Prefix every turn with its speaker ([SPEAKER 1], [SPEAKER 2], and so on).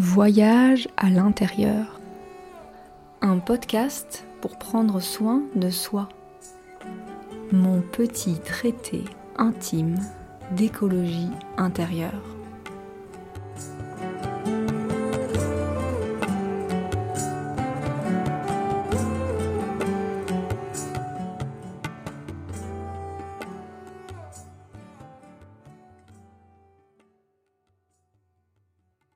[SPEAKER 1] Voyage à l'intérieur. Un podcast pour prendre soin de soi. Mon petit traité intime d'écologie intérieure.